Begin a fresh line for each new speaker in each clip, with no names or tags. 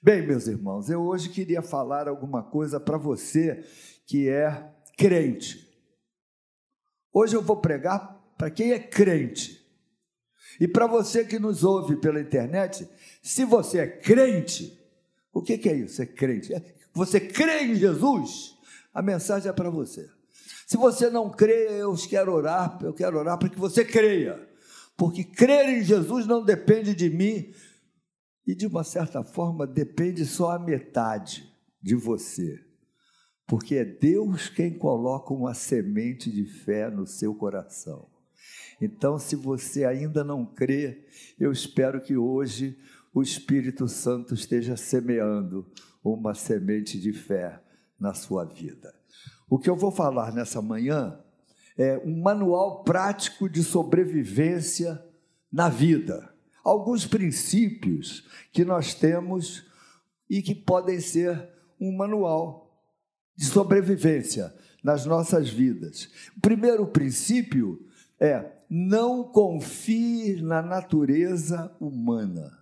Bem, meus irmãos, eu hoje queria falar alguma coisa para você que é crente. Hoje eu vou pregar para quem é crente. E para você que nos ouve pela internet, se você é crente, o que, que é isso? É crente? É, você crê em Jesus? A mensagem é para você. Se você não crê, eu quero orar, eu quero orar para que você creia. Porque crer em Jesus não depende de mim, e de uma certa forma depende só a metade de você, porque é Deus quem coloca uma semente de fé no seu coração. Então, se você ainda não crê, eu espero que hoje o Espírito Santo esteja semeando uma semente de fé na sua vida. O que eu vou falar nessa manhã é um manual prático de sobrevivência na vida alguns princípios que nós temos e que podem ser um manual de sobrevivência nas nossas vidas. O primeiro princípio é não confie na natureza humana.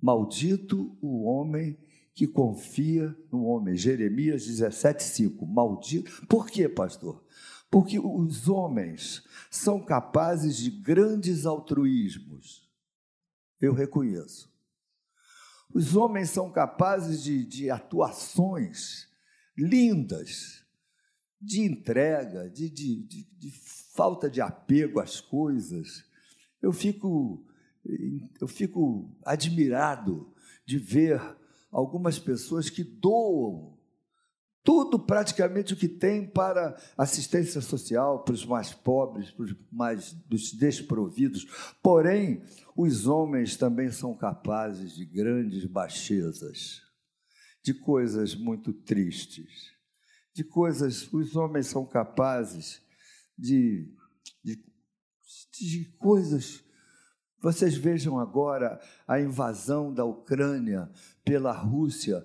Maldito o homem que confia no homem. Jeremias 17:5. Maldito. Por quê, pastor? Porque os homens são capazes de grandes altruísmos. Eu reconheço. Os homens são capazes de, de atuações lindas, de entrega, de, de, de, falta de apego às coisas. Eu fico, eu fico admirado de ver algumas pessoas que doam tudo praticamente o que tem para assistência social, para os mais pobres, para os mais dos desprovidos. Porém, os homens também são capazes de grandes baixezas, de coisas muito tristes, de coisas. Os homens são capazes de, de, de coisas. Vocês vejam agora a invasão da Ucrânia pela Rússia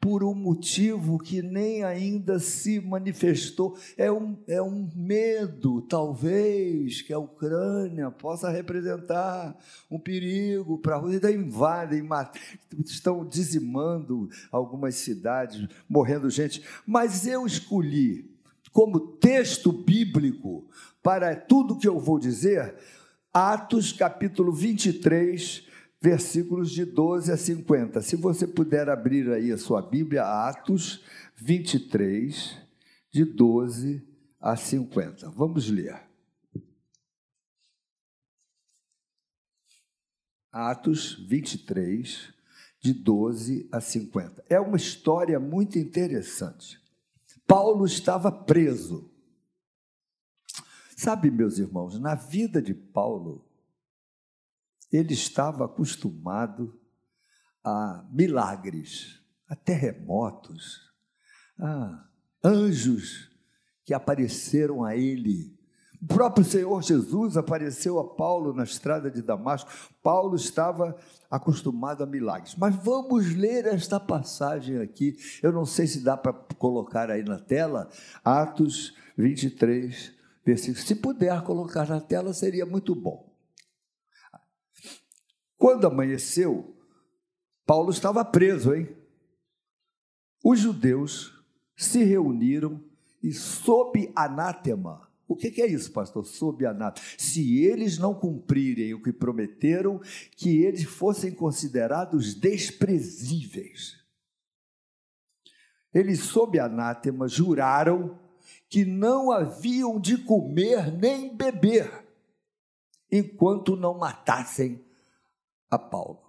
por um motivo que nem ainda se manifestou. É um, é um medo, talvez, que a Ucrânia possa representar um perigo para a Rússia. Então, invadem, estão dizimando algumas cidades, morrendo gente. Mas eu escolhi como texto bíblico para tudo que eu vou dizer, Atos capítulo 23, versículos de 12 a 50. Se você puder abrir aí a sua Bíblia, Atos 23, de 12 a 50. Vamos ler. Atos 23, de 12 a 50. É uma história muito interessante. Paulo estava preso. Sabe, meus irmãos, na vida de Paulo, ele estava acostumado a milagres, a terremotos, a anjos que apareceram a ele. O próprio Senhor Jesus apareceu a Paulo na estrada de Damasco. Paulo estava acostumado a milagres. Mas vamos ler esta passagem aqui. Eu não sei se dá para colocar aí na tela, Atos 23, versículo. Se puder colocar na tela, seria muito bom. Quando amanheceu, Paulo estava preso, hein? Os judeus se reuniram e, sob anátema, o que é isso, pastor? Sob anátema. Se eles não cumprirem o que prometeram, que eles fossem considerados desprezíveis. Eles, sob anátema, juraram que não haviam de comer nem beber, enquanto não matassem a Paulo.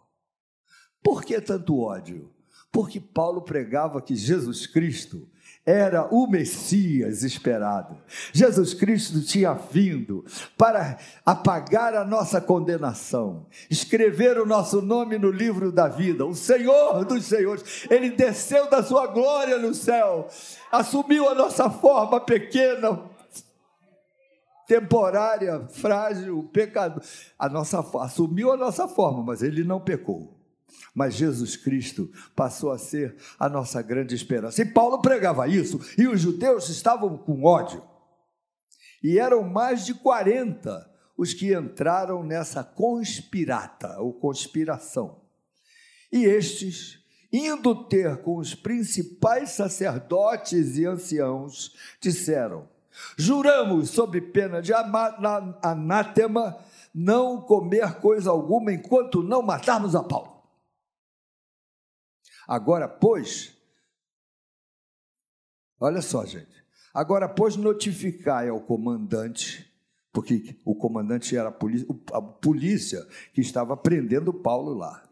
Por que tanto ódio? Porque Paulo pregava que Jesus Cristo era o Messias esperado. Jesus Cristo tinha vindo para apagar a nossa condenação, escrever o nosso nome no livro da vida, o Senhor dos Senhores. Ele desceu da sua glória no céu, assumiu a nossa forma pequena, temporária, frágil, pecado. A nossa assumiu a nossa forma, mas ele não pecou. Mas Jesus Cristo passou a ser a nossa grande esperança. E Paulo pregava isso, e os judeus estavam com ódio. E eram mais de 40 os que entraram nessa conspirata ou conspiração. E estes, indo ter com os principais sacerdotes e anciãos, disseram: Juramos, sob pena de anátema, não comer coisa alguma enquanto não matarmos a Paulo. Agora, pois, olha só, gente. Agora, pois, notificai ao comandante, porque o comandante era a polícia, a polícia que estava prendendo Paulo lá,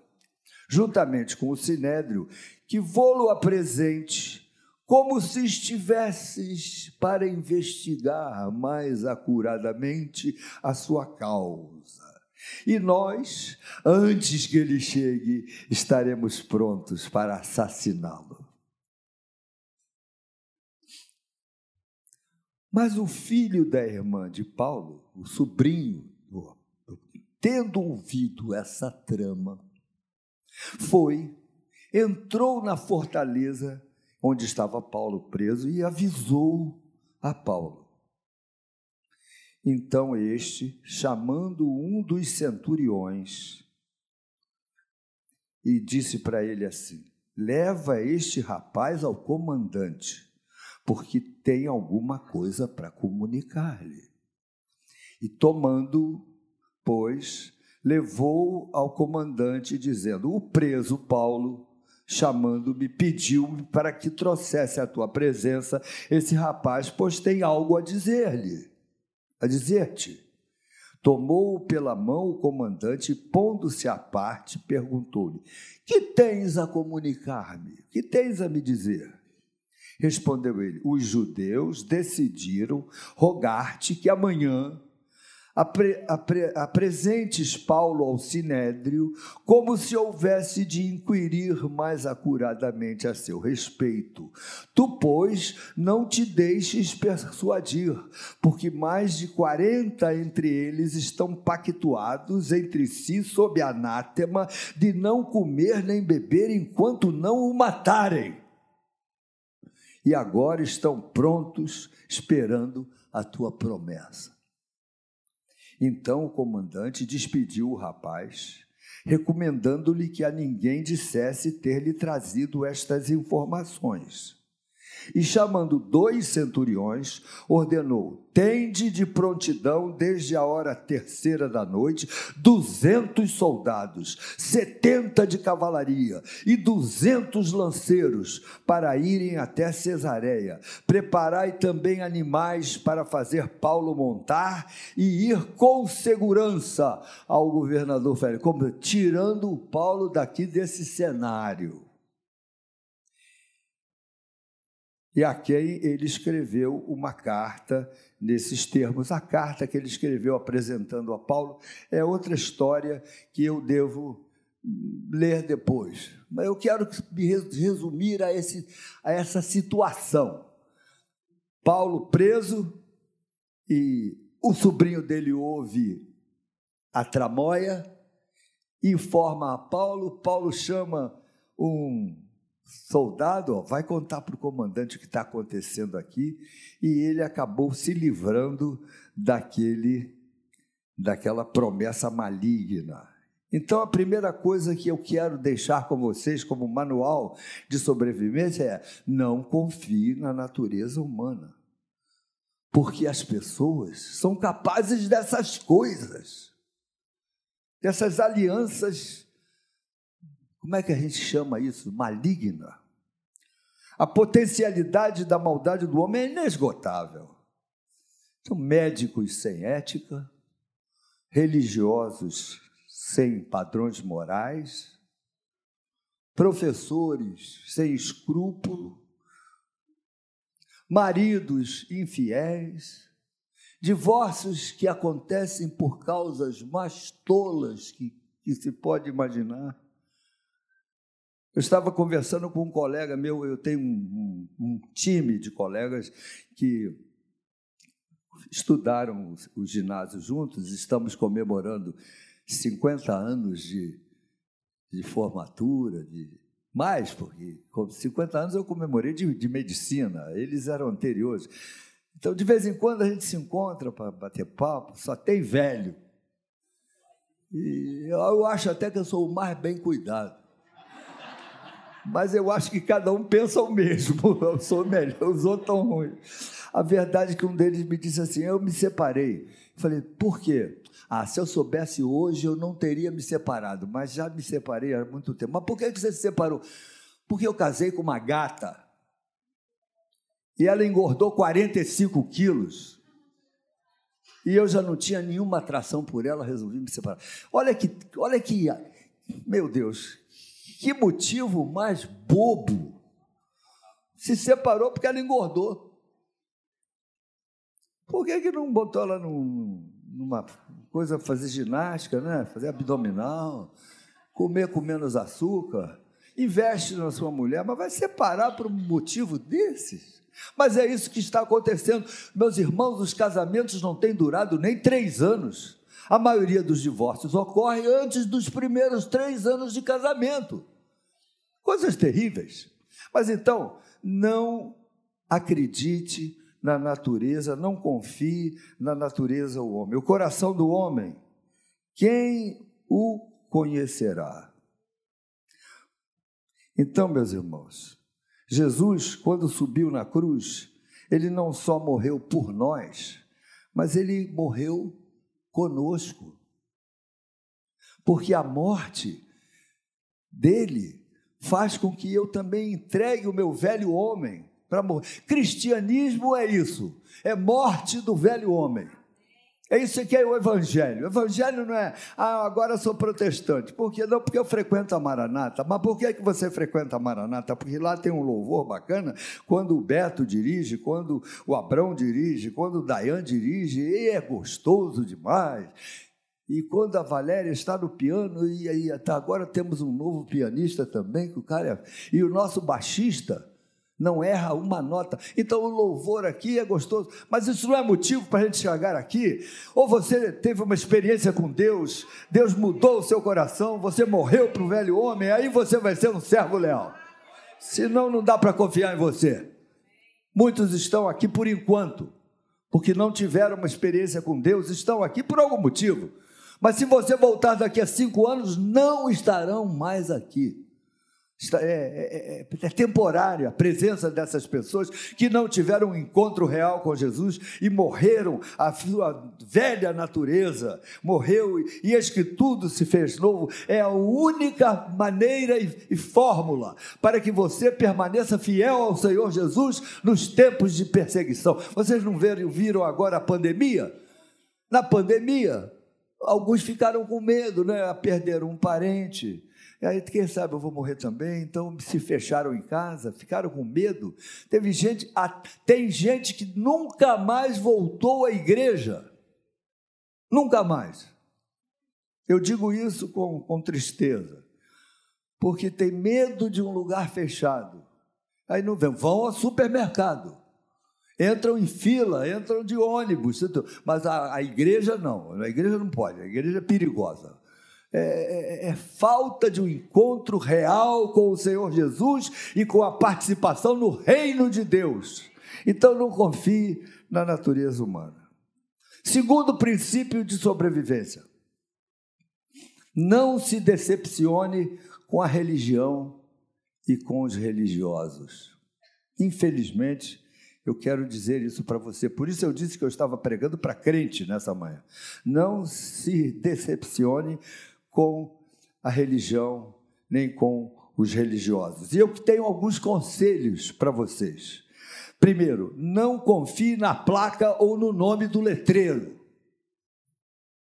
juntamente com o sinédrio, que vô-lo apresente como se estivesses para investigar mais acuradamente a sua causa. E nós, antes que ele chegue, estaremos prontos para assassiná-lo. Mas o filho da irmã de Paulo, o sobrinho, tendo ouvido essa trama, foi, entrou na fortaleza onde estava Paulo preso e avisou a Paulo. Então este, chamando um dos centuriões, e disse para ele assim: Leva este rapaz ao comandante, porque tem alguma coisa para comunicar-lhe. E tomando, pois, levou ao comandante, dizendo: O preso Paulo chamando-me, pediu-me para que trouxesse à tua presença esse rapaz, pois tem algo a dizer-lhe, a dizer-te. Tomou-o pela mão o comandante pondo-se à parte, perguntou-lhe: Que tens a comunicar-me? Que tens a me dizer? Respondeu ele: Os judeus decidiram rogar-te que amanhã apre, apre, apresentes Paulo ao sinédrio, como se houvesse de inquirir mais acuradamente a seu respeito. Tu, pois, não te deixes persuadir, porque mais de quarenta entre eles estão pactuados entre si sob anátema de não comer nem beber enquanto não o matarem. E agora estão prontos, esperando a tua promessa. Então o comandante despediu o rapaz, recomendando-lhe que a ninguém dissesse ter lhe trazido estas informações. E chamando dois centuriões, ordenou: Tende de prontidão desde a hora terceira da noite duzentos soldados, setenta de cavalaria e duzentos lanceiros para irem até Cesareia. Preparai também animais para fazer Paulo montar e ir com segurança ao governador Félix, como tirando o Paulo daqui desse cenário. E a quem ele escreveu uma carta nesses termos. A carta que ele escreveu apresentando a Paulo é outra história que eu devo ler depois. Mas eu quero me resumir a, esse, a essa situação. Paulo preso e o sobrinho dele ouve a tramóia, informa a Paulo, Paulo chama um soldado, ó, vai contar para o comandante o que está acontecendo aqui, e ele acabou se livrando daquele, daquela promessa maligna. Então, a primeira coisa que eu quero deixar com vocês como manual de sobrevivência é: não confie na natureza humana. Porque as pessoas são capazes dessas coisas, dessas alianças como é que a gente chama isso? Maligna. A potencialidade da maldade do homem é inesgotável. São médicos sem ética, religiosos sem padrões morais, professores sem escrúpulo, maridos infiéis, divórcios que acontecem por causas mais tolas que, que se pode imaginar. Eu estava conversando com um colega meu, eu tenho um, um, um time de colegas que estudaram o, ginásio juntos, estamos comemorando 50 anos de, de formatura, de mais, porque com 50 anos eu comemorei de, de medicina, eles eram anteriores. Então, de vez em quando a gente se encontra para bater papo, só tem velho. E eu acho até que eu sou o mais bem cuidado. Mas eu acho que cada um pensa o mesmo. Eu sou melhor, os outros estão ruins. A verdade é que um deles me disse assim: Eu me separei. Falei, por quê? Ah, se eu soubesse hoje, eu não teria me separado, mas já me separei há muito tempo. Mas por que você se separou? Porque eu casei com uma gata e ela engordou 45 quilos. E eu já não tinha nenhuma atração por ela, resolvi me separar. Olha que, olha que, meu Deus, que motivo mais bobo. Se separou porque ela engordou. Por que, que não botou ela num, numa coisa, fazer ginástica, né? fazer abdominal, comer com menos açúcar? Investe na sua mulher, mas vai separar por um motivo desses? Mas é isso que está acontecendo. Meus irmãos, os casamentos não têm durado nem três anos. A maioria dos divórcios ocorre antes dos primeiros três anos de casamento. Coisas terríveis. Mas então, não acredite na natureza, não confie na natureza do homem. O coração do homem, quem o conhecerá? Então, meus irmãos, Jesus, quando subiu na cruz, ele não só morreu por nós, mas ele morreu conosco. Porque a morte dele faz com que eu também entregue o meu velho homem para morrer. Cristianismo é isso, é morte do velho homem. É isso que é o Evangelho. O Evangelho não é, ah, agora eu sou protestante. Por quê? Não, porque eu frequento a Maranata. Mas por que, que você frequenta a Maranata? Porque lá tem um louvor bacana. Quando o Beto dirige, quando o Abrão dirige, quando o Dayan dirige, e é gostoso demais. E quando a Valéria está no piano, e aí até agora temos um novo pianista também, que o cara é, e o nosso baixista não erra uma nota. Então o louvor aqui é gostoso, mas isso não é motivo para a gente chegar aqui. Ou você teve uma experiência com Deus, Deus mudou o seu coração, você morreu para o velho homem, aí você vai ser um servo leal. Senão não dá para confiar em você. Muitos estão aqui por enquanto, porque não tiveram uma experiência com Deus, estão aqui por algum motivo. Mas se você voltar daqui a cinco anos, não estarão mais aqui. É, é, é, é, temporária a presença dessas pessoas que não tiveram um encontro real com Jesus e morreram a sua velha natureza, morreu e eis que tudo se fez novo. É a única maneira e, e fórmula para que você permaneça fiel ao Senhor Jesus nos tempos de perseguição. Vocês não viram, viram agora a pandemia? Na pandemia, alguns ficaram com medo, né? Perderam um parente e aí, quem sabe eu vou morrer também. Então se fecharam em casa, ficaram com medo. Teve gente, tem gente que nunca mais voltou à igreja. Nunca mais. Eu digo isso com, com tristeza, porque tem medo de um lugar fechado. Aí não vão, vão ao supermercado, entram em fila, entram de ônibus, mas a, a igreja não, a igreja não pode, a igreja é perigosa. É, é, é, falta de um encontro real com o Senhor Jesus e com a participação no reino de Deus. Então não confie na natureza humana. Segundo princípio de sobrevivência: não se decepcione com a religião e com os religiosos. Infelizmente, eu quero dizer isso para você. Por isso eu disse que eu estava pregando para crente nessa manhã. Não se decepcione com a religião, nem com os religiosos. E eu tenho alguns conselhos para vocês. Primeiro, não confie na placa ou no nome do letreiro.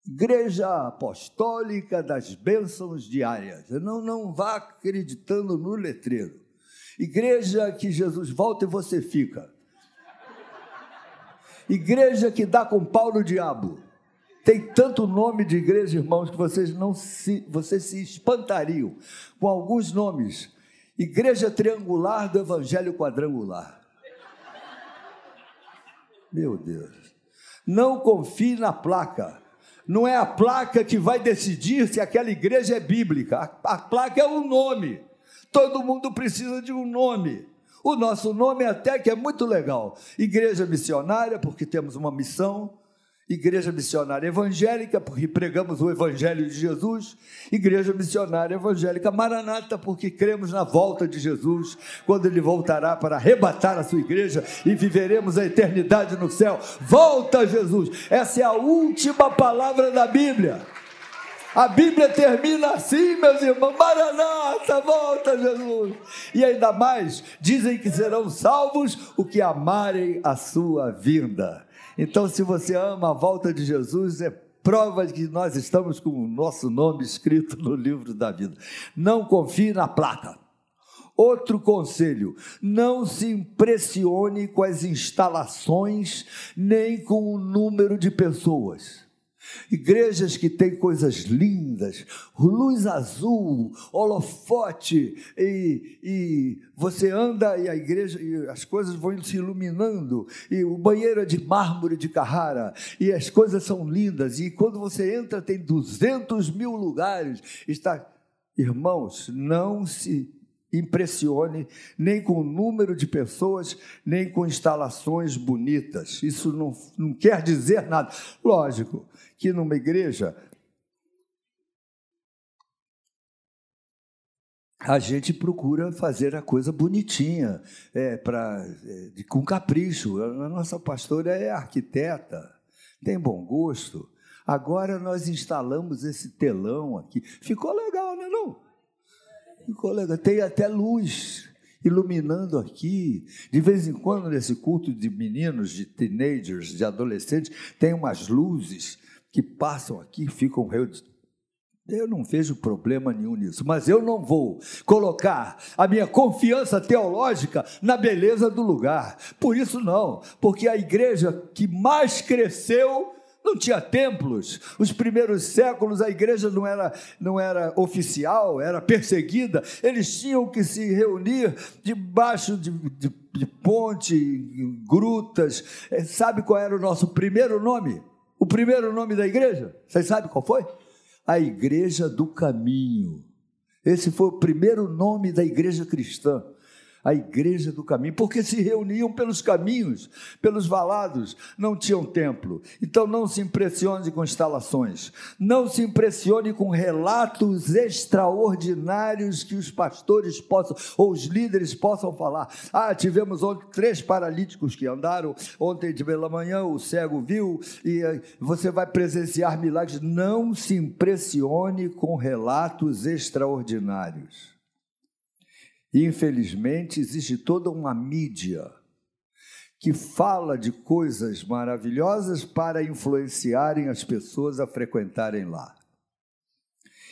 Igreja Apostólica das Bênçãos Diárias. Não, não vá acreditando no letreiro. Igreja que Jesus volta e você fica. Igreja que dá com pau no diabo. Tem tanto nome de igreja, irmãos, que vocês não se, vocês se espantariam com alguns nomes. Igreja Triangular do Evangelho Quadrangular. Meu Deus. Não confie na placa. Não é a placa que vai decidir se aquela igreja é bíblica. A, a placa é um nome. Todo mundo precisa de um nome. O nosso nome até que é muito legal. Igreja missionária, porque temos uma missão Igreja missionária evangélica, porque pregamos o Evangelho de Jesus. Igreja missionária evangélica Maranata, porque cremos na volta de Jesus, quando ele voltará para arrebatar a sua igreja e viveremos a eternidade no céu. Volta, Jesus! Essa é a última palavra da Bíblia. A Bíblia termina assim, meus irmãos: Maranata, volta, Jesus. E ainda mais, dizem que serão salvos o que amarem a sua vinda. Então, se você ama a volta de Jesus, é prova de que nós estamos com o nosso nome escrito no livro da vida. Não confie na placa. Outro conselho: não se impressione com as instalações nem com o número de pessoas. Igrejas que têm coisas lindas, luz azul, holofote, e, e, você anda e a igreja, e as coisas vão se iluminando, e o banheiro é de mármore de Carrara, e as coisas são lindas, e quando você entra tem 200 mil lugares. Está, irmãos, não se impressione nem com o número de pessoas, nem com instalações bonitas. Isso não, não quer dizer nada. Lógico, que numa igreja a gente procura fazer a coisa bonitinha, é, pra, é, com capricho. A nossa pastora é arquiteta, tem bom gosto. Agora nós instalamos esse telão aqui. Ficou legal, não é não? Ficou legal. Tem até luz iluminando aqui. De vez em quando, nesse culto de meninos, de teenagers, de adolescentes, tem umas luzes que passam aqui ficam reunidos. Eu não vejo problema nenhum nisso, mas eu não vou colocar a minha confiança teológica na beleza do lugar. Por isso, não, porque a igreja que mais cresceu não tinha templos. Os primeiros séculos a igreja não era, não era oficial, era perseguida. Eles tinham que se reunir debaixo de, de, de ponte, grutas. É, sabe qual era o nosso primeiro nome? O primeiro nome da igreja, vocês sabem qual foi? A Igreja do Caminho. Esse foi o primeiro nome da igreja cristã a igreja do caminho, porque se reuniam pelos caminhos, pelos valados, não tinham templo. Então não se impressione com instalações, não se impressione com relatos extraordinários que os pastores possam, ou os líderes possam falar. Ah, tivemos ontem três paralíticos que andaram, ontem de pela manhã o cego viu, e eh, você vai presenciar milagres. Não se impressione com relatos extraordinários. Infelizmente, existe toda uma mídia que fala de coisas maravilhosas para influenciarem as pessoas a frequentarem lá.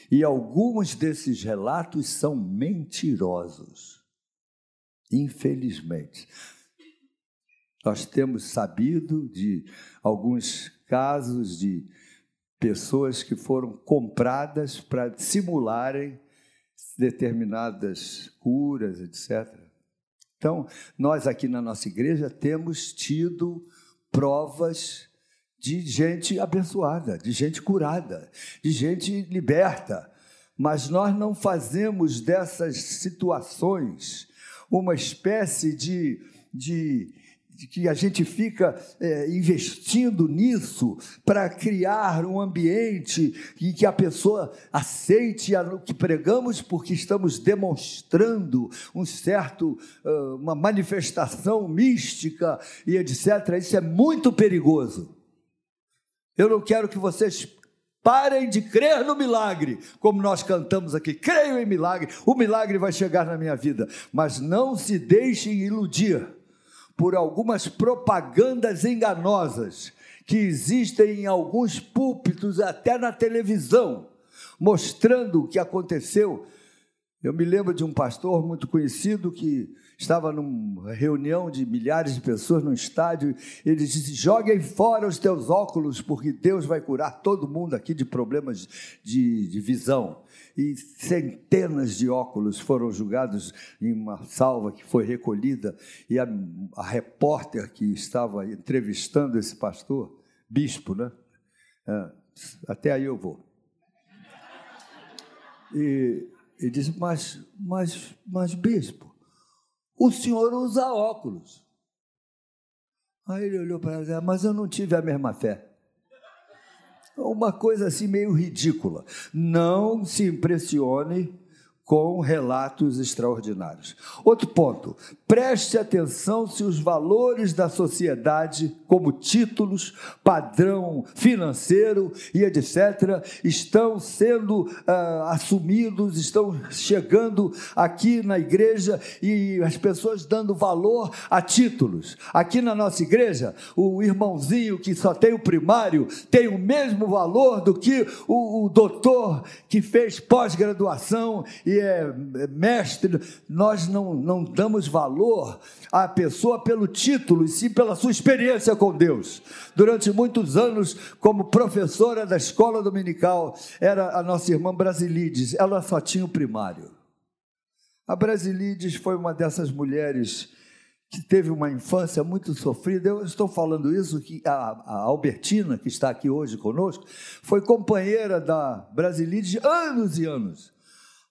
E alguns desses relatos são mentirosos. Infelizmente. Nós temos sabido de alguns casos de pessoas que foram compradas para simularem determinadas curas, etc. Então, nós aqui na nossa igreja temos tido provas de gente abençoada, de gente curada, de gente liberta, mas nós não fazemos dessas situações uma espécie de, de que a gente fica é, investindo nisso para criar um ambiente em que a pessoa aceite o que pregamos, porque estamos demonstrando um certo, uma manifestação mística e etc. Isso é muito perigoso. Eu não quero que vocês Parem de crer no milagre, como nós cantamos aqui. Creio em milagre, o milagre vai chegar na minha vida, mas não se deixem iludir por algumas propagandas enganosas que existem em alguns púlpitos, até na televisão, mostrando o que aconteceu. Eu me lembro de um pastor muito conhecido que estava numa reunião de milhares de pessoas no estádio. Ele disse: Joguem fora os teus óculos, porque Deus vai curar todo mundo aqui de problemas de, de visão e centenas de óculos foram julgados em uma salva que foi recolhida, e a, a repórter que estava entrevistando esse pastor, bispo, né? É, até aí eu vou. E, e disse, mas, mas, mas, bispo, o senhor usa óculos. Aí ele olhou para ela e disse, mas eu não tive a mesma fé. Uma coisa assim meio ridícula. Não se impressione com relatos extraordinários. Outro ponto: preste atenção se os valores da sociedade, como títulos, padrão financeiro e etc., estão sendo uh, assumidos, estão chegando aqui na igreja e as pessoas dando valor a títulos. Aqui na nossa igreja, o irmãozinho que só tem o primário tem o mesmo valor do que o, o doutor que fez pós-graduação e é, é mestre, nós não, não damos valor à pessoa pelo título, e sim pela sua experiência com Deus. Durante muitos anos, como professora da escola dominical, era a nossa irmã Brasilides, ela só tinha o primário. A Brasilides foi uma dessas mulheres que teve uma infância muito sofrida. Eu estou falando isso que a, a Albertina, que está aqui hoje conosco, foi companheira da Brasilides anos e anos.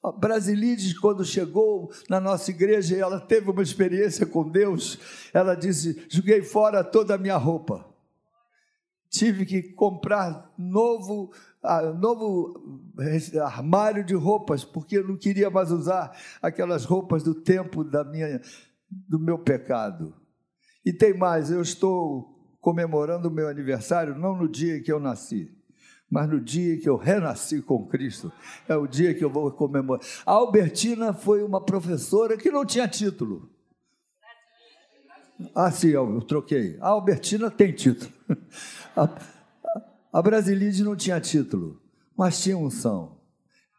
A Brasilides, quando chegou na nossa igreja ela teve uma experiência com Deus, ela disse: Joguei fora toda a minha roupa. Tive que comprar novo, novo armário de roupas, porque eu não queria mais usar aquelas roupas do tempo da minha, do meu pecado. E tem mais, eu estou comemorando o meu aniversário não no dia em que eu nasci mas no dia que eu renasci com Cristo, é o dia que eu vou comemorar. A Albertina foi uma professora que não tinha título. Ah, sim, eu troquei. A Albertina tem título. A, a Brasilide não tinha título, mas tinha unção.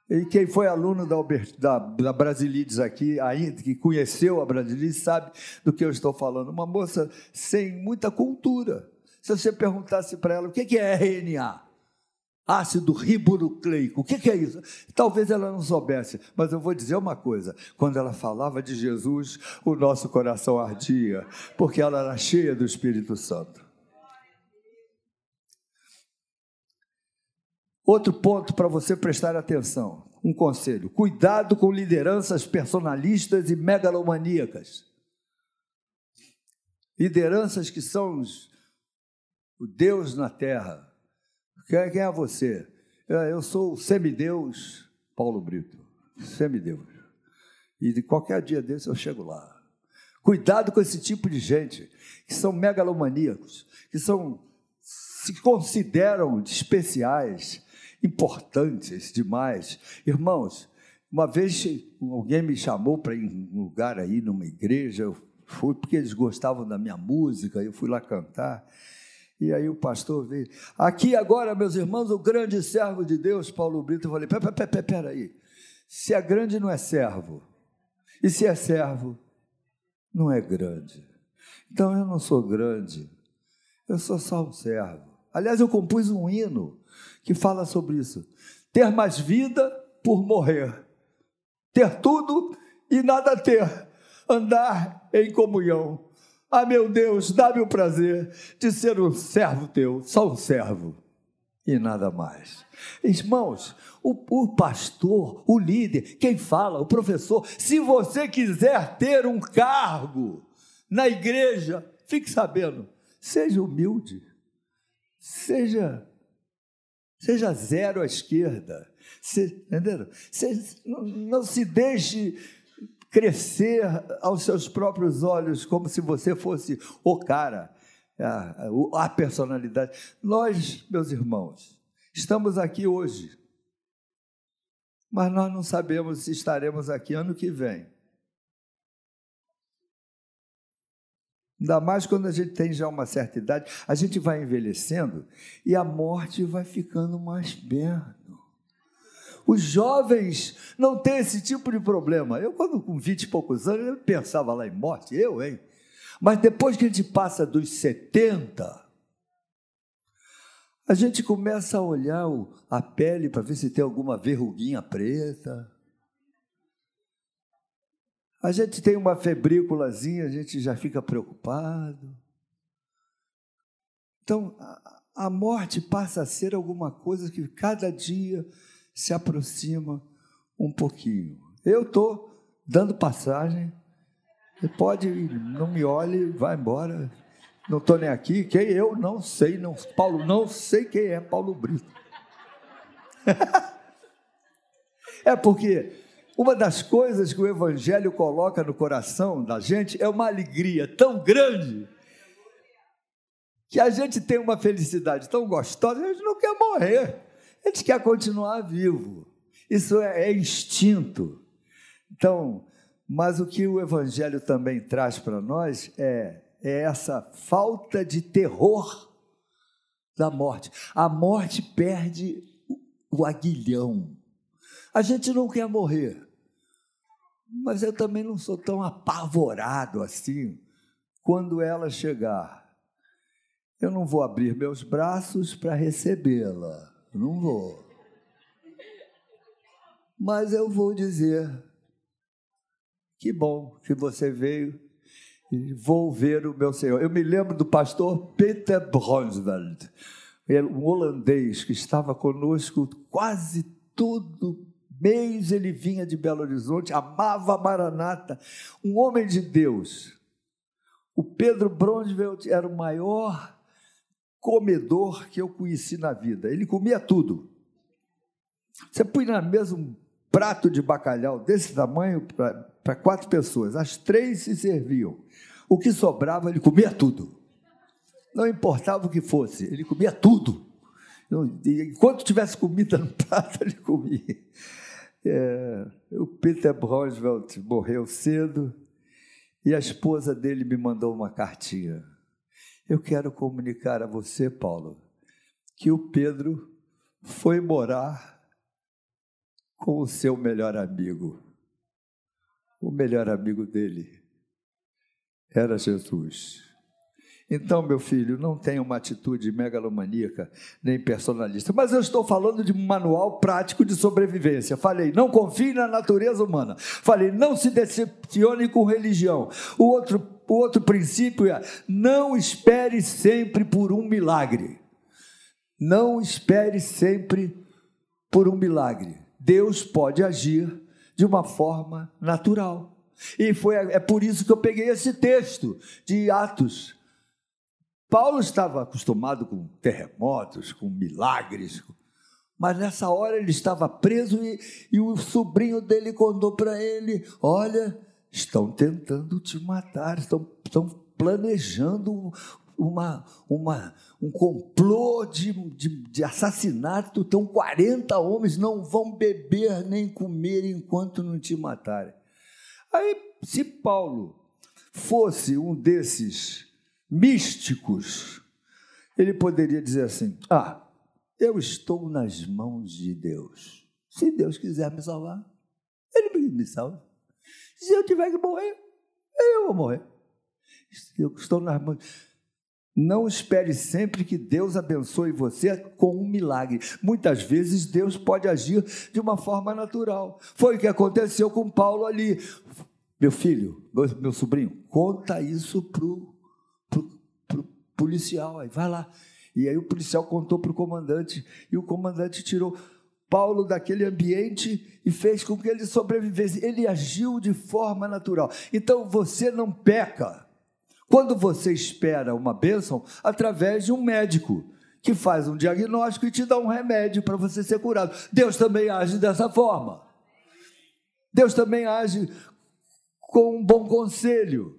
E quem foi aluno da, da, da Brasilides aqui, ainda que conheceu a Brasilides, sabe do que eu estou falando. Uma moça sem muita cultura. Se você perguntasse para ela o que é RNA, ácido ribonucleico. O que, é isso? Talvez ela não soubesse, mas eu vou dizer uma coisa: quando ela falava de Jesus, o nosso coração ardia, porque ela era cheia do Espírito Santo. Outro ponto para você prestar atenção, um conselho: cuidado com lideranças personalistas e megalomaníacas. Lideranças que são o Deus na terra, quem é você? É, eu sou o semideus Paulo Brito, semideus. E de qualquer dia desse eu chego lá. Cuidado com esse tipo de gente, que são megalomaníacos, que são, se consideram especiais, importantes demais. Irmãos, uma vez alguém me chamou para ir em um lugar aí, numa igreja, eu fui porque eles gostavam da minha música, eu fui lá cantar. E aí o pastor veio. Aqui agora, meus irmãos, o grande servo de Deus, Paulo Brito, eu falei, pera, pera, pera, pera aí. Se é grande, não é servo. E se é servo, não é grande. Então eu não sou grande. Eu sou só um servo. Aliás, eu compus um hino que fala sobre isso. Ter mais vida por morrer. Ter tudo e nada ter. Andar em comunhão ah, meu Deus, dá-me o prazer de ser um servo teu, só um servo e nada mais. Irmãos, o, o, pastor, o líder, quem fala, o professor, se você quiser ter um cargo na igreja, fique sabendo, seja humilde, seja seja zero à esquerda, se, entenderam? Se, não, não se deixe crescer aos seus próprios olhos, como se você fosse o cara, a, a personalidade. Nós, meus irmãos, estamos aqui hoje, mas nós não sabemos se estaremos aqui ano que vem. Ainda mais quando a gente tem já uma certa idade, a gente vai envelhecendo e a morte vai ficando mais perto. Os jovens não têm esse tipo de problema. Eu, quando com 20 e poucos anos, eu pensava lá em morte, eu, hein? Mas depois que a gente passa dos 70, a gente começa a olhar a pele para ver se tem alguma verruguinha preta. A gente tem uma febrículazinha, a gente já fica preocupado. Então, a morte passa a ser alguma coisa que cada dia se aproxima um pouquinho. Eu estou dando passagem. Você pode, não me olhe, vai embora. Não estou nem aqui. Quem eu não sei, não. Paulo, não sei quem é Paulo Brito. é porque uma das coisas que o Evangelho coloca no coração da gente é uma alegria tão grande que a gente tem uma felicidade tão gostosa, a gente não quer morrer, a gente quer continuar vivo. Isso é, é instinto. Então, mas o que o Evangelho também traz para nós é, é essa falta de terror da morte. A morte perde o aguilhão. A gente não quer morrer, mas eu também não sou tão apavorado assim quando ela chegar. Eu não vou abrir meus braços para recebê-la, não vou. Mas eu vou dizer: que bom que você veio e vou ver o meu Senhor. Eu me lembro do pastor Peter Bronsveld, um holandês que estava conosco quase todo mês ele vinha de Belo Horizonte, amava Maranata, um homem de Deus. O Pedro Bronsveld era o maior comedor que eu conheci na vida. Ele comia tudo. Você põe na mesa um prato de bacalhau desse tamanho para quatro pessoas. As três se serviam. O que sobrava, ele comia tudo. Não importava o que fosse, ele comia tudo. Enquanto tivesse comida no prato, ele comia. É, o Peter Roosevelt morreu cedo e a esposa dele me mandou uma cartinha. Eu quero comunicar a você, Paulo, que o Pedro foi morar com o seu melhor amigo. O melhor amigo dele era Jesus. Então, meu filho, não tenha uma atitude megalomaníaca nem personalista. Mas eu estou falando de um manual prático de sobrevivência. Falei, não confie na natureza humana. Falei, não se decepcione com religião. O outro, outro princípio é: não espere sempre por um milagre. Não espere sempre por um milagre. Deus pode agir de uma forma natural. E foi, é por isso que eu peguei esse texto de Atos Paulo estava acostumado com terremotos, com milagres, mas nessa hora ele estava preso e, e o sobrinho dele contou para ele: Olha, estão tentando te matar, estão, estão planejando uma, uma, um complô de, de, de assassinato. Estão 40 homens, não vão beber nem comer enquanto não te matarem. Aí, se Paulo fosse um desses místicos, ele poderia dizer assim: Ah, eu estou nas mãos de Deus. Se Deus quiser me salvar, Ele me salva. Se eu tiver que morrer, eu vou morrer. Eu estou nas mãos. Não espere sempre que Deus abençoe você com um milagre. Muitas vezes Deus pode agir de uma forma natural. Foi o que aconteceu com Paulo ali. Meu filho, meu, sobrinho, conta isso para o policial, aí vai lá. E aí o policial contou para o comandante, e o comandante tirou Paulo daquele ambiente e fez com que ele sobrevivesse. Ele agiu de forma natural. Então você não peca quando você espera uma bênção através de um médico que faz um diagnóstico e te dá um remédio para você ser curado. Deus também age dessa forma. Deus também age com um bom conselho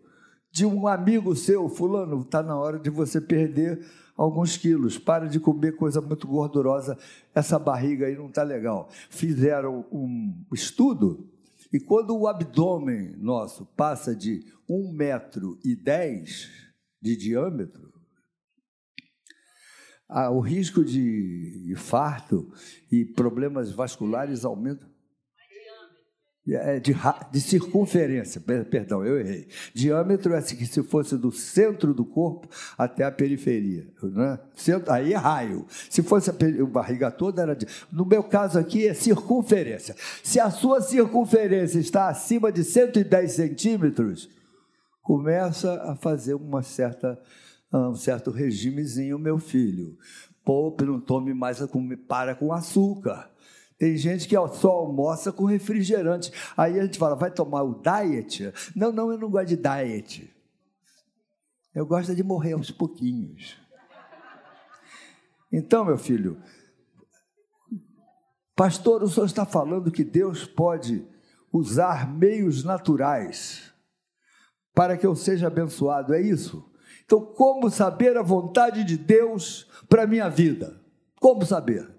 de um amigo seu, fulano, está na hora de você perder alguns quilos, para de comer coisa muito gordurosa, essa barriga aí não está legal. Fizeram um estudo e quando o abdômen nosso passa de um metro e dez de diâmetro, o risco de infarto e problemas vasculares aumenta de, de, circunferência, perdão, eu errei. Diâmetro é assim, que se fosse do centro do corpo até a periferia. Né? Centro, aí é raio. Se fosse a, a barriga toda, era de. No meu caso aqui é circunferência. Se a sua circunferência está acima de 110 centímetros, começa a fazer uma certa, um certo regimezinho, meu filho. Poupe, não tome mais, para com açúcar. Tem gente que só almoça com refrigerante. Aí a gente fala, vai tomar o diet? Não, não, eu não gosto de diet. Eu gosto de morrer aos pouquinhos. Então, meu filho, pastor, o senhor está falando que Deus pode usar meios naturais para que eu seja abençoado, é isso? Então, como saber a vontade de Deus para a minha vida? Como saber?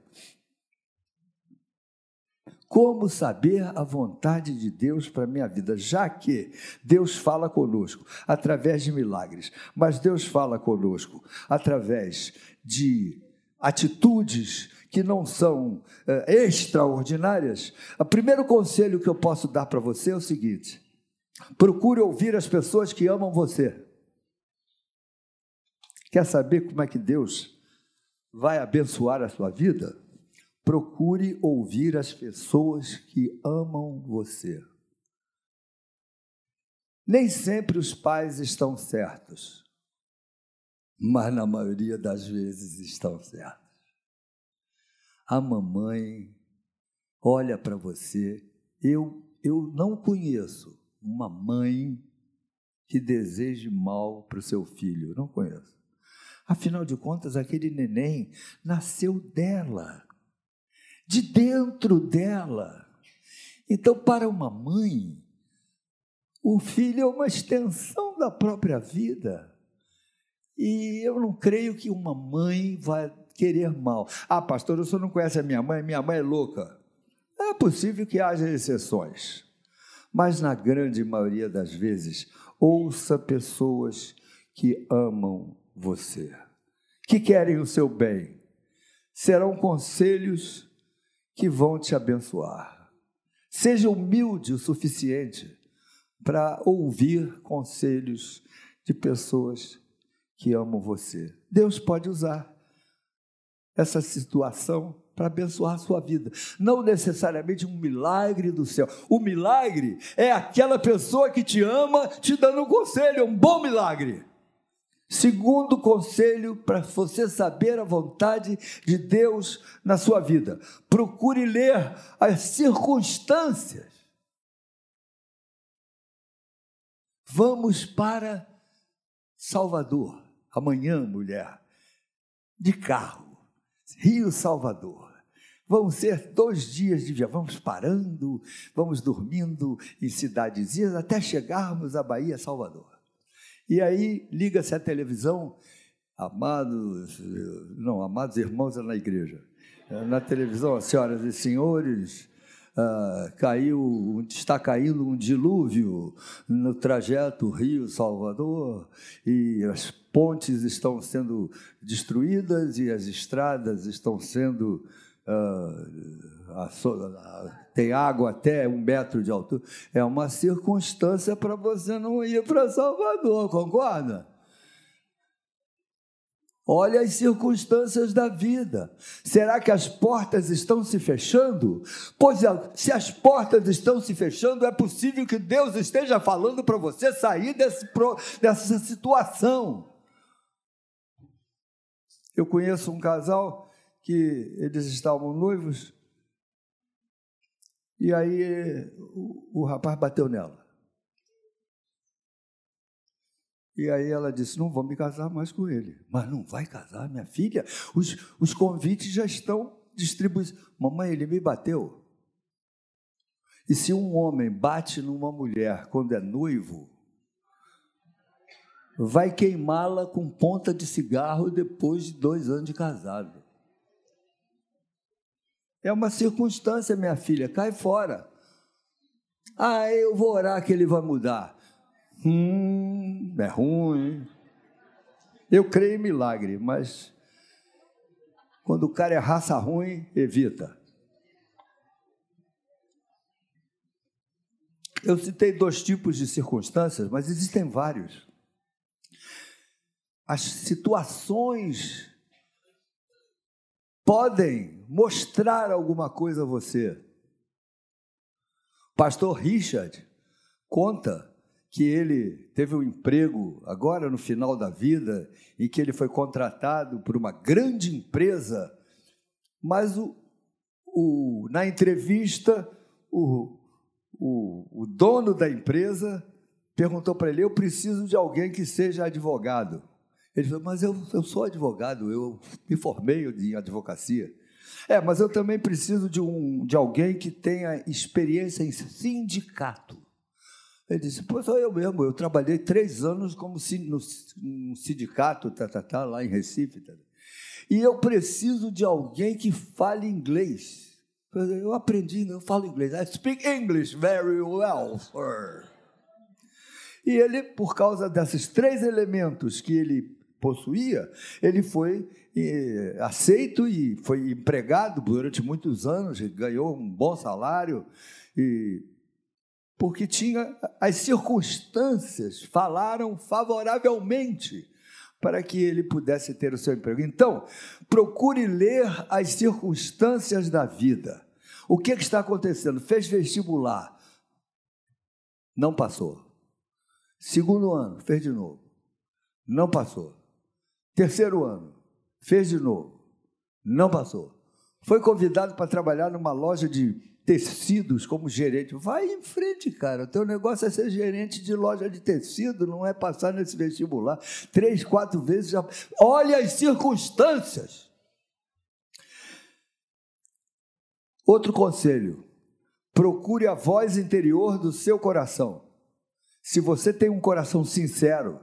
Como saber a vontade de Deus para a minha vida? Já que Deus fala conosco através de milagres, mas Deus fala conosco através de atitudes que não são é, extraordinárias. O primeiro conselho que eu posso dar para você é o seguinte: procure ouvir as pessoas que amam você. Quer saber como é que Deus vai abençoar a sua vida? Procure ouvir as pessoas que amam você. Nem sempre os pais estão certos, mas na maioria das vezes estão certos. A mamãe olha para você. Eu, eu não conheço uma mãe que deseje mal para o seu filho. Não conheço. Afinal de contas, aquele neném nasceu dela de dentro dela. Então, para uma mãe, o filho é uma extensão da própria vida. E eu não creio que uma mãe vai querer mal. Ah, pastor, o senhor não conhece a minha mãe? Minha mãe é louca. É possível que haja exceções, mas na grande maioria das vezes, ouça pessoas que amam você, que querem o seu bem. Serão conselhos que vão te abençoar. Seja humilde o suficiente para ouvir conselhos de pessoas que amam você. Deus pode usar essa situação para abençoar a sua vida. Não necessariamente um milagre do céu. O milagre é aquela pessoa que te ama te dando um conselho, é um bom milagre. Segundo conselho para você saber a vontade de Deus na sua vida: procure ler as circunstâncias. Vamos para Salvador, amanhã, mulher, de carro, Rio Salvador. Vão ser dois dias de viagem. Vamos parando, vamos dormindo em cidadezinhas até chegarmos à Bahia, Salvador. E aí liga-se a televisão, amados, não, amados irmãos é na igreja. É, na televisão, senhoras e senhores, uh, caiu, está caindo um dilúvio no trajeto Rio-Salvador e as pontes estão sendo destruídas e as estradas estão sendo uh, tem água até um metro de altura. É uma circunstância para você não ir para Salvador, concorda? Olha as circunstâncias da vida. Será que as portas estão se fechando? Pois é, se as portas estão se fechando, é possível que Deus esteja falando para você sair desse, dessa situação. Eu conheço um casal que eles estavam noivos e aí o, o rapaz bateu nela. E aí ela disse: Não vou me casar mais com ele. Mas não vai casar, minha filha? Os, os convites já estão distribuídos. Mamãe, ele me bateu. E se um homem bate numa mulher quando é noivo, vai queimá-la com ponta de cigarro depois de dois anos de casado. É uma circunstância, minha filha, cai fora. Ah, eu vou orar que ele vai mudar. Hum, é ruim. Eu creio em milagre, mas quando o cara é raça ruim, evita. Eu citei dois tipos de circunstâncias, mas existem vários. As situações podem mostrar alguma coisa a você. Pastor Richard conta que ele teve um emprego agora no final da vida, em que ele foi contratado por uma grande empresa, mas o, o, na entrevista, o, o, o dono da empresa perguntou para ele: Eu preciso de alguém que seja advogado. Ele falou: Mas eu, eu sou advogado, eu me formei em advocacia. É, mas eu também preciso de, um, de alguém que tenha experiência em sindicato. Ele disse: Pois sou eu mesmo, eu trabalhei três anos como no, sindicato, tá, tá, tá, lá em Recife. Tá. E eu preciso de alguém que fale inglês. Eu aprendi, eu falo inglês. I speak English very well, sir. E ele, por causa desses três elementos que ele possuía, ele foi eh, aceito e foi empregado durante muitos anos, ganhou um bom salário, e, porque tinha as circunstâncias falaram favoravelmente para que ele pudesse ter o seu emprego. Então, procure ler as circunstâncias da vida. O que, que está acontecendo? Fez vestibular, não passou. Segundo ano, fez de novo, não passou. Terceiro ano, fez de novo, não passou. Foi convidado para trabalhar numa loja de tecidos como gerente. Vai em frente, cara. O teu negócio é ser gerente de loja de tecido, não é passar nesse vestibular. Três, quatro vezes já. Olha as circunstâncias. Outro conselho: procure a voz interior do seu coração. Se você tem um coração sincero,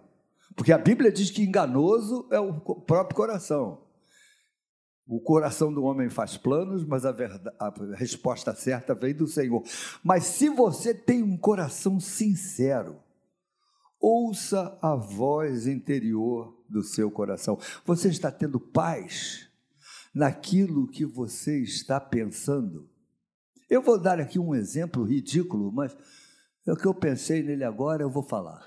porque a Bíblia diz que enganoso é o próprio coração. O coração do homem faz planos, mas a, verdade, a, resposta certa vem do Senhor. Mas se você tem um coração sincero, ouça a voz interior do seu coração. Você está tendo paz naquilo que você está pensando? Eu vou dar aqui um exemplo ridículo, mas é o que eu pensei nele agora, eu vou falar.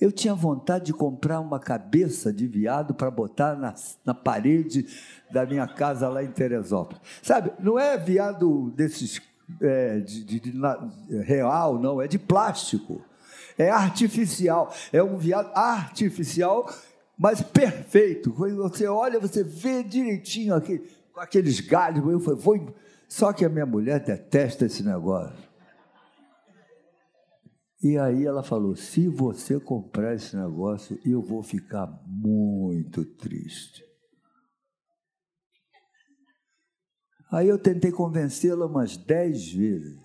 Eu tinha vontade de comprar uma cabeça de viado para botar na, na parede da minha casa lá em Teresópolis. Sabe, não é viado desses é, de, de, de, real, não, é de plástico. É artificial. É um viado artificial, mas perfeito. Você olha, você vê direitinho aqui, com aqueles galhos. Eu falei, vou... Só que a minha mulher detesta esse negócio. E aí ela falou: se você comprar esse negócio, eu vou ficar muito triste. Aí eu tentei convencê-la umas dez vezes,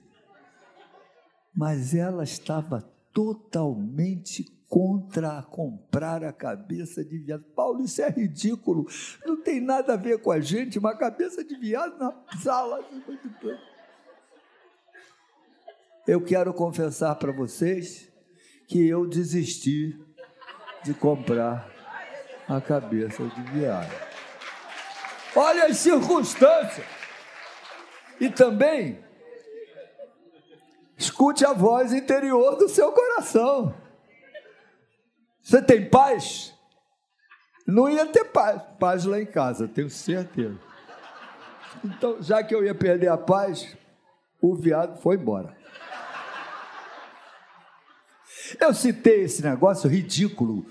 mas ela estava totalmente contra comprar a cabeça de viado. Paulo, isso é ridículo, não tem nada a ver com a gente, uma cabeça de viado na sala. Eu quero confessar para vocês que eu desisti de comprar a cabeça de viado. Olha as circunstâncias. E também escute a voz interior do seu coração. Você tem paz? Não ia ter paz, paz lá em casa, tenho certeza. Então, já que eu ia perder a paz, o viado foi embora. Eu citei esse negócio ridículo.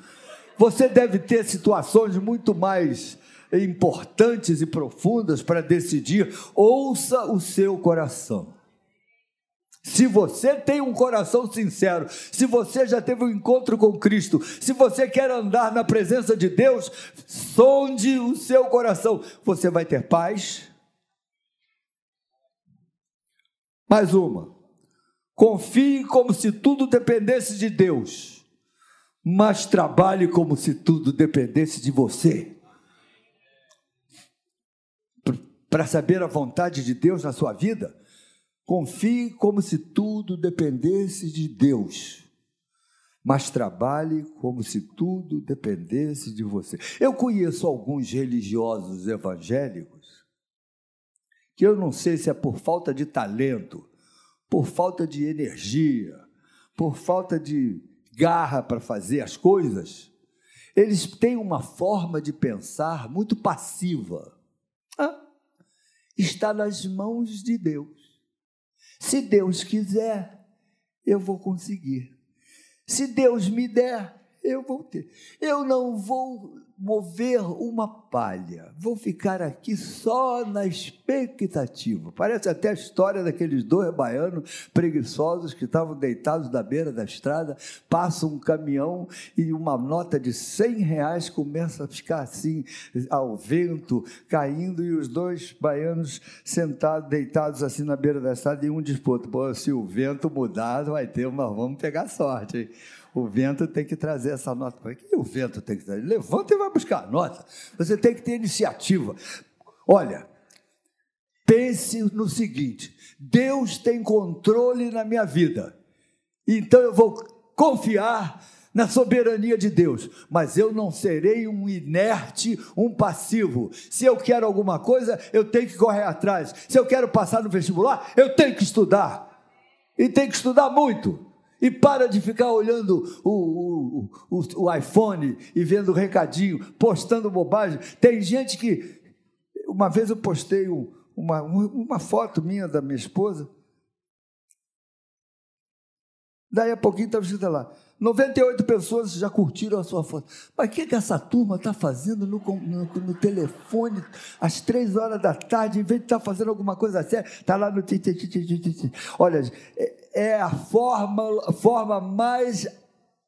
Você deve ter situações muito mais importantes e profundas para decidir. Ouça o seu coração. Se você tem um coração sincero, se você já teve um encontro com Cristo, se você quer andar na presença de Deus, sonde o seu coração. Você vai ter paz. Mais uma. Confie como se tudo dependesse de Deus, mas trabalhe como se tudo dependesse de você. Para saber a vontade de Deus na sua vida, confie como se tudo dependesse de Deus, mas trabalhe como se tudo dependesse de você. Eu conheço alguns religiosos evangélicos que eu não sei se é por falta de talento por falta de energia, por falta de garra para fazer as coisas, eles têm uma forma de pensar muito passiva. Ah, está nas mãos de Deus. Se Deus quiser, eu vou conseguir. Se Deus me der, eu vou ter. Eu não vou mover uma palha, vou ficar aqui só na expectativa. Parece até a história daqueles dois baianos preguiçosos que estavam deitados na beira da estrada, passa um caminhão e uma nota de 100 reais começa a ficar assim, ao vento, caindo, e os dois baianos sentados, deitados assim na beira da estrada, e um diz, pô, se o vento mudar, vai ter uma, vamos pegar sorte, hein? O vento tem que trazer essa nota. Por que o vento tem que trazer? Levanta e vai buscar a nota. Você tem que ter iniciativa. Olha, pense no seguinte: Deus tem controle na minha vida. Então eu vou confiar na soberania de Deus, mas eu não serei um inerte, um passivo. Se eu quero alguma coisa, eu tenho que correr atrás. Se eu quero passar no vestibular, eu tenho que estudar. E tenho que estudar muito. E para de ficar olhando o, o, o, o iPhone e vendo recadinho, postando bobagem. Tem gente que. Uma vez eu postei uma, uma foto minha da minha esposa. Daí a pouquinho estava escrito lá: 98 pessoas já curtiram a sua foto. Mas o que, que essa turma está fazendo no, no, no, telefone às três horas da tarde, em vez de estar tá fazendo alguma coisa séria, está lá no. Olha, é, é a forma, forma mais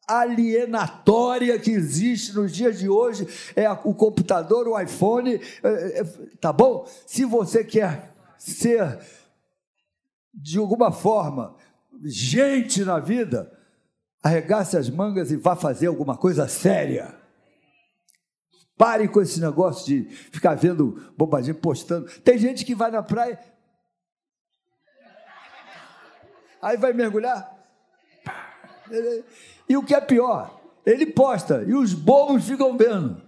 alienatória que existe nos dias de hoje é o computador, o iPhone, é, é, tá bom? Se você quer ser de alguma forma gente na vida, arregace as mangas e vá fazer alguma coisa séria. Pare com esse negócio de ficar vendo bobagem postando. Tem gente que vai na praia, aí vai mergulhar. E o que é pior, ele posta e os bobos ficam vendo.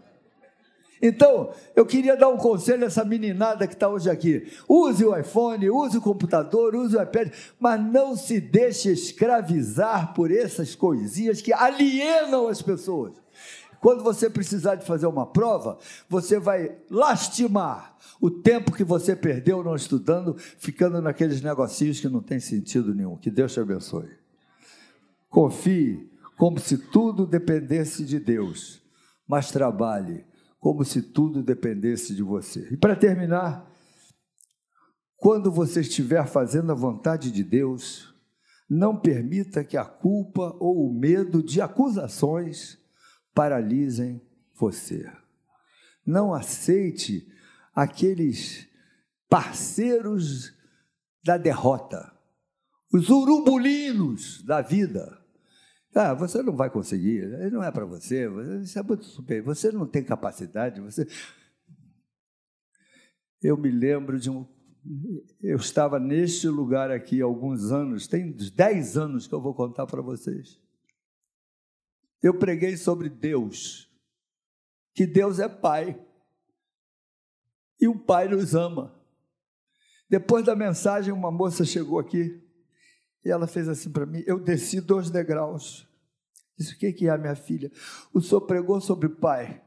Então, eu queria dar um conselho a essa meninada que está hoje aqui. Use o iPhone, use o computador, use o iPad, mas não se deixe escravizar por essas coisinhas que alienam as pessoas. Quando você precisar de fazer uma prova, você vai lastimar o tempo que você perdeu não estudando, ficando naqueles negocinhos que não tem sentido nenhum. Que Deus te abençoe. Confie como se tudo dependesse de Deus, mas trabalhe como se tudo dependesse de você. E para terminar, quando você estiver fazendo a vontade de Deus, não permita que a culpa ou o medo de acusações paralisem você. Não aceite aqueles parceiros da derrota, os urubulinos da vida. Ah, você não vai conseguir, não é para você, você é muito super, você não tem capacidade, você. Eu me lembro de um. Eu estava neste lugar aqui há alguns anos, tem 10 anos que eu vou contar para vocês. Eu preguei sobre Deus, que Deus é Pai, e o Pai nos ama. Depois da mensagem, uma moça chegou aqui e ela fez assim para mim: Eu desci dois degraus. Disse: O que é, minha filha? O senhor pregou sobre pai.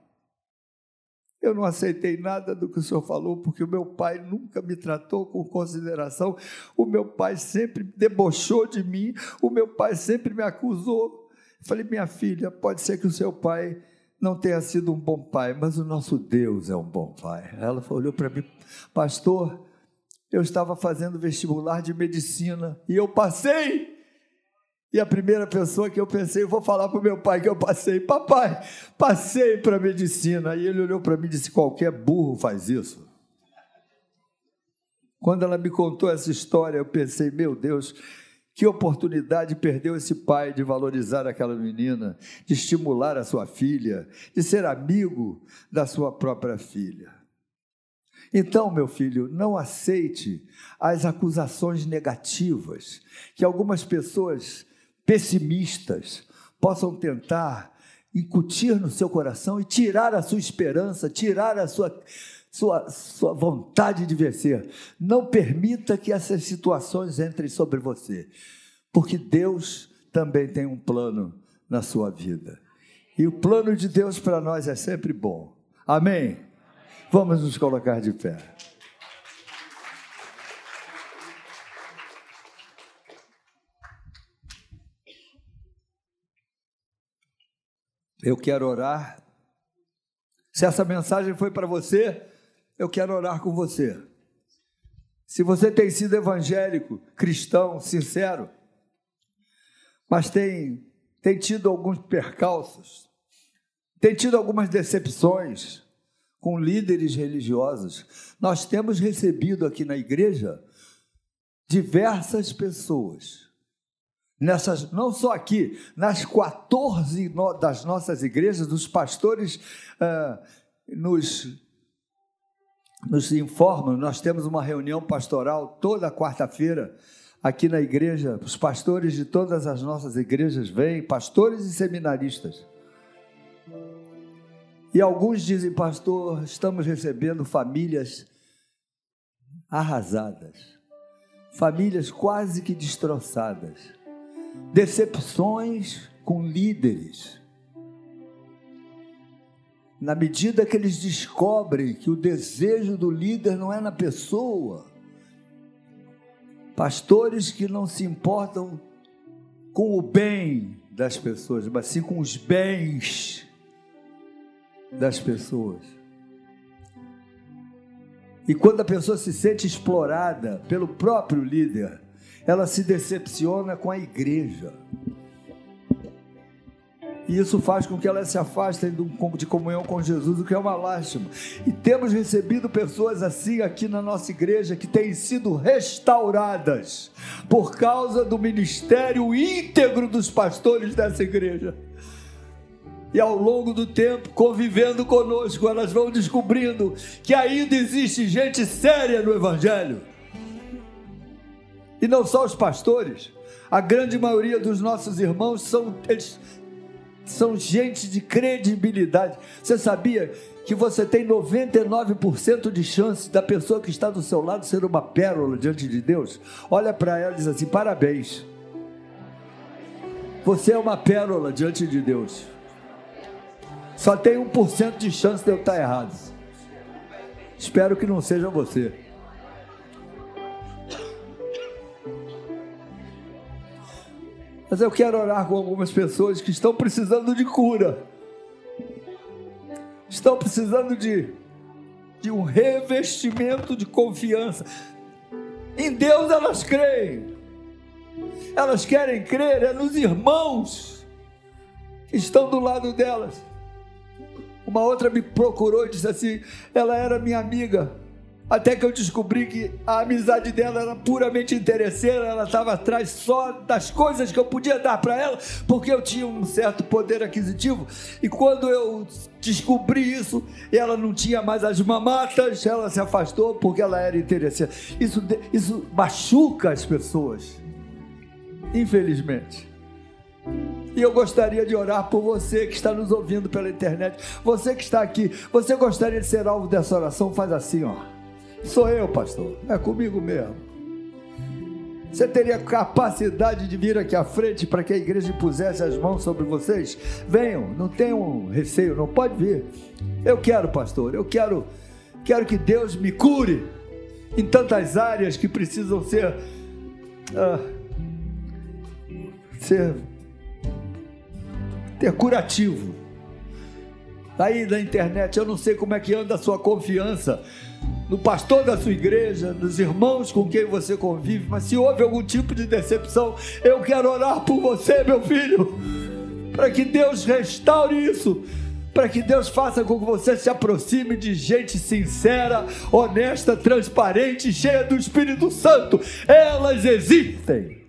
Eu não aceitei nada do que o senhor falou, porque o meu pai nunca me tratou com consideração, o meu pai sempre debochou de mim, o meu pai sempre me acusou. Falei, minha filha, pode ser que o seu pai não tenha sido um bom pai, mas o nosso Deus é um bom pai. Ela olhou para mim, pastor, eu estava fazendo vestibular de medicina e eu passei. E a primeira pessoa que eu pensei, eu vou falar para o meu pai que eu passei. Papai, passei para medicina. E ele olhou para mim e disse: qualquer burro faz isso. Quando ela me contou essa história, eu pensei: meu Deus, que oportunidade perdeu esse pai de valorizar aquela menina, de estimular a sua filha, de ser amigo da sua própria filha. Então, meu filho, não aceite as acusações negativas que algumas pessoas pessimistas possam tentar incutir no seu coração e tirar a sua esperança, tirar a sua sua, sua vontade de vencer. Não permita que essas situações entrem sobre você, porque Deus também tem um plano na sua vida. E o plano de Deus para nós é sempre bom. Amém? Vamos nos colocar de pé. Eu quero orar. Se essa mensagem foi para você, eu quero orar com você. Se você tem sido evangélico, cristão, sincero, mas tem, tem tido alguns percalços, tem tido algumas decepções com líderes religiosos, nós temos recebido aqui na igreja diversas pessoas. Nessas, não só aqui, nas 14 no, das nossas igrejas, os pastores uh, nos, nos informam, nós temos uma reunião pastoral toda quarta-feira aqui na igreja, os pastores de todas as nossas igrejas vêm, pastores e seminaristas. E alguns dizem, pastor, estamos recebendo famílias arrasadas, famílias quase que destroçadas decepções com líderes. Na medida que eles descobrem que o desejo do líder não é na pessoa, pastores que não se importam com o bem das pessoas, mas sim com os bens das pessoas. E quando a pessoa se sente explorada pelo próprio líder, ela se decepciona com a igreja. E isso faz com que elas se afastem de comunhão com Jesus, o que é uma lástima. E temos recebido pessoas assim aqui na nossa igreja que têm sido restauradas por causa do ministério íntegro dos pastores dessa igreja. E ao longo do tempo, convivendo conosco, elas vão descobrindo que ainda existe gente séria no Evangelho e não só os pastores, a grande maioria dos nossos irmãos são, eles, são gente de credibilidade. Você sabia que você tem 99% de chance da pessoa que está do seu lado ser uma pérola diante de Deus? Olha para ela e diz assim: parabéns. Você é uma pérola diante de Deus. Só tem 1% de chance de eu estar errado. Espero que não seja você. Mas eu quero orar com algumas pessoas que estão precisando de cura, estão precisando de, de um revestimento de confiança. Em Deus elas creem, elas querem crer é nos irmãos que estão do lado delas. Uma outra me procurou e disse assim: ela era minha amiga, até que eu descobri que a amizade dela era puramente interesseira, ela estava atrás só das coisas que eu podia dar para ela, porque eu tinha um certo poder aquisitivo. E quando eu descobri isso, ela não tinha mais as mamatas, ela se afastou porque ela era interesseira. Isso, isso machuca as pessoas, infelizmente. E eu gostaria de orar por você que está nos ouvindo pela internet, você que está aqui, você gostaria de ser alvo dessa oração? Faz assim, ó. Sou eu, pastor. É comigo mesmo. Você teria capacidade de vir aqui à frente para que a igreja pusesse as mãos sobre vocês? Venham, não tenham receio, não pode vir. Eu quero, pastor, eu quero, quero que Deus me cure em tantas áreas que precisam ser, ah, ser ter curativo. Aí na internet, eu não sei como é que anda a sua confiança no pastor da sua igreja, nos irmãos com quem você convive, mas se houve algum tipo de decepção, eu quero orar por você, meu filho, para que Deus restaure isso, para que Deus faça com que você se aproxime de gente sincera, honesta, transparente, cheia do Espírito Santo. Elas existem.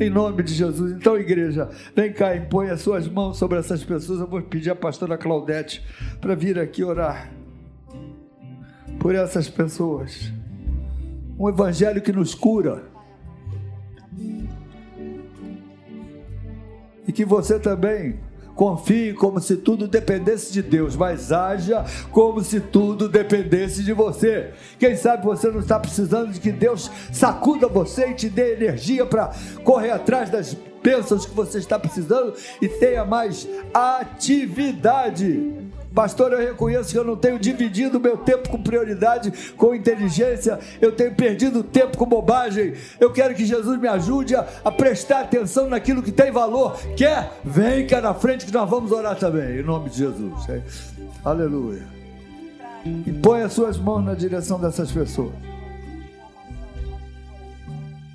Em nome de Jesus. Então, igreja, vem cá, impõe as suas mãos sobre essas pessoas. Eu vou pedir a pastora Claudete para vir aqui orar por essas pessoas. Um evangelho que nos cura. E que você também Confie como se tudo dependesse de Deus, mas haja como se tudo dependesse de você. Quem sabe você não está precisando de que Deus sacuda você e te dê energia para correr atrás das bênçãos que você está precisando e tenha mais atividade. Pastor, eu reconheço que eu não tenho dividido meu tempo com prioridade, com inteligência, eu tenho perdido tempo com bobagem. Eu quero que Jesus me ajude a, prestar atenção naquilo que tem valor. Quer? Vem cá na frente que nós vamos orar também, em nome de Jesus. É. Aleluia. E põe as suas mãos na direção dessas pessoas.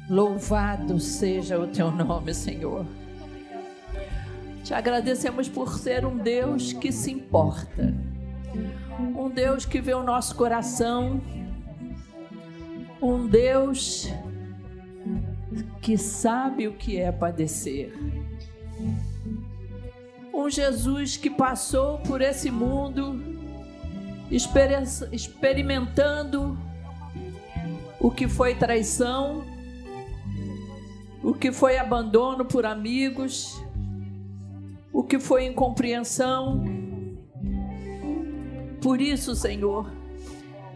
Louvado seja o teu nome, Senhor. Te agradecemos por ser um Deus que se importa, um Deus que vê o nosso coração, um Deus que sabe o que é padecer. Um Jesus que passou por esse mundo experimentando o que foi traição, o que foi abandono por amigos, o que foi incompreensão. Por isso, Senhor,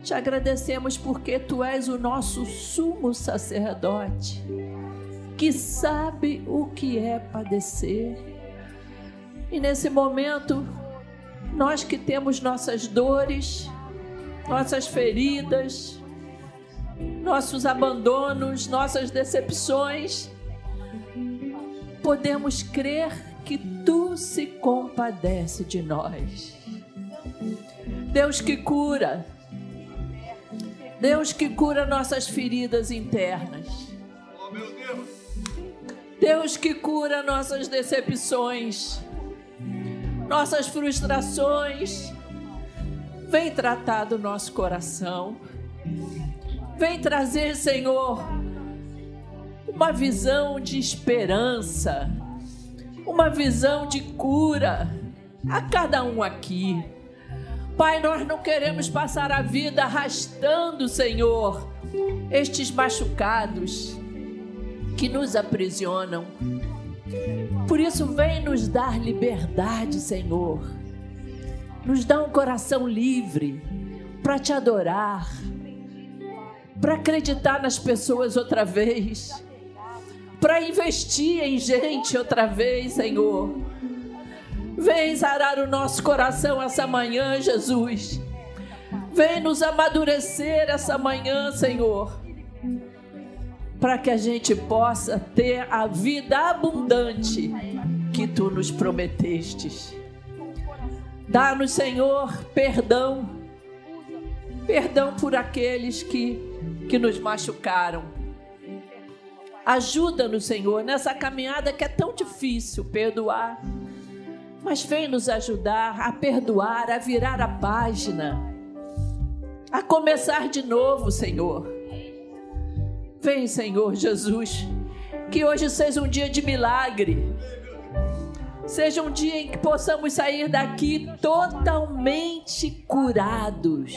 te agradecemos porque tu és o nosso sumo sacerdote, que sabe o que é padecer. E nesse momento, nós que temos nossas dores, nossas feridas, nossos abandonos, nossas decepções, podemos crer que tu se compadece de nós. Deus que cura, Deus que cura nossas feridas internas. Deus que cura nossas decepções, nossas frustrações. Vem tratar do nosso coração. Vem trazer, Senhor, uma visão de esperança, uma visão de cura a cada um aqui. Pai, nós não queremos passar a vida arrastando, Senhor, estes machucados que nos aprisionam. Por isso, vem nos dar liberdade, Senhor. Nos dá um coração livre para te adorar, para acreditar nas pessoas outra vez para investir em gente outra vez, Senhor. Vem sarar o nosso coração essa manhã, Jesus. Vem nos amadurecer essa manhã, Senhor. Para que a gente possa ter a vida abundante que tu nos prometestes. Dá-nos, Senhor, perdão. Perdão por aqueles que, que nos machucaram Ajuda-nos, Senhor, nessa caminhada que é tão difícil perdoar. Mas vem nos ajudar a perdoar, a virar a página, a começar de novo, Senhor. Vem, Senhor Jesus, que hoje seja um dia de milagre. Seja um dia em que possamos sair daqui totalmente curados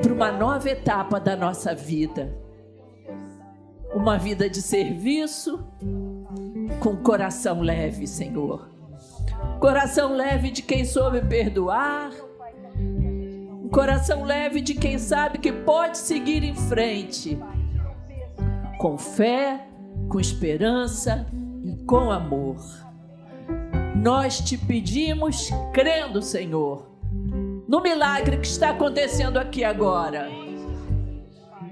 para uma nova etapa da nossa vida uma vida de serviço com coração leve, Senhor. Coração leve de quem soube perdoar. Coração leve de quem sabe que pode seguir em frente. Com fé, com esperança e com amor. Nós te pedimos, crendo, Senhor, no milagre que está acontecendo aqui agora